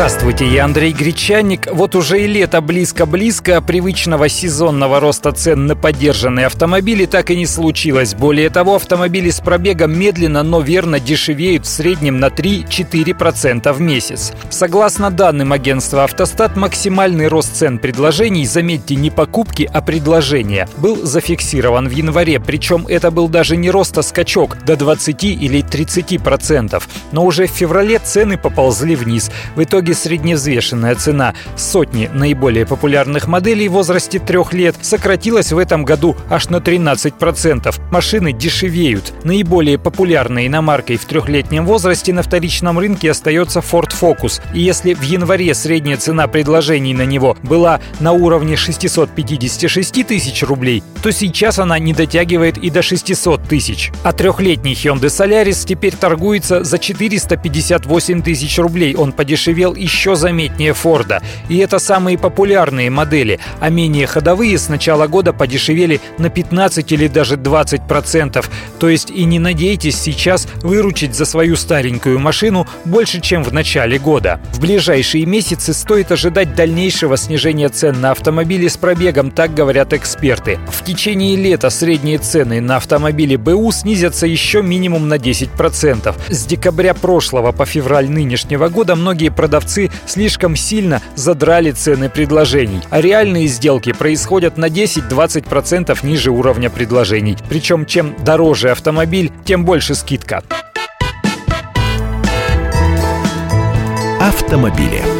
Здравствуйте, я Андрей Гречанник. Вот уже и лето близко-близко, а привычного сезонного роста цен на поддержанные автомобили так и не случилось. Более того, автомобили с пробегом медленно, но верно дешевеют в среднем на 3-4% в месяц. Согласно данным агентства «Автостат», максимальный рост цен предложений, заметьте, не покупки, а предложения, был зафиксирован в январе. Причем это был даже не рост, а скачок до 20 или 30%. Но уже в феврале цены поползли вниз. В итоге итоге средневзвешенная цена сотни наиболее популярных моделей в возрасте трех лет сократилась в этом году аж на 13%. Машины дешевеют. Наиболее популярной иномаркой в трехлетнем возрасте на вторичном рынке остается Ford Focus. И если в январе средняя цена предложений на него была на уровне 656 тысяч рублей, то сейчас она не дотягивает и до 600 тысяч. А трехлетний Hyundai Solaris теперь торгуется за 458 тысяч рублей. Он подешевел еще заметнее Форда. И это самые популярные модели, а менее ходовые с начала года подешевели на 15 или даже 20 процентов. То есть и не надейтесь сейчас выручить за свою старенькую машину больше, чем в начале года. В ближайшие месяцы стоит ожидать дальнейшего снижения цен на автомобили с пробегом, так говорят эксперты. В течение лета средние цены на автомобили БУ снизятся еще минимум на 10%. С декабря прошлого по февраль нынешнего года многие продавцы продавцы слишком сильно задрали цены предложений, а реальные сделки происходят на 10-20% ниже уровня предложений. Причем чем дороже автомобиль, тем больше скидка. Автомобили.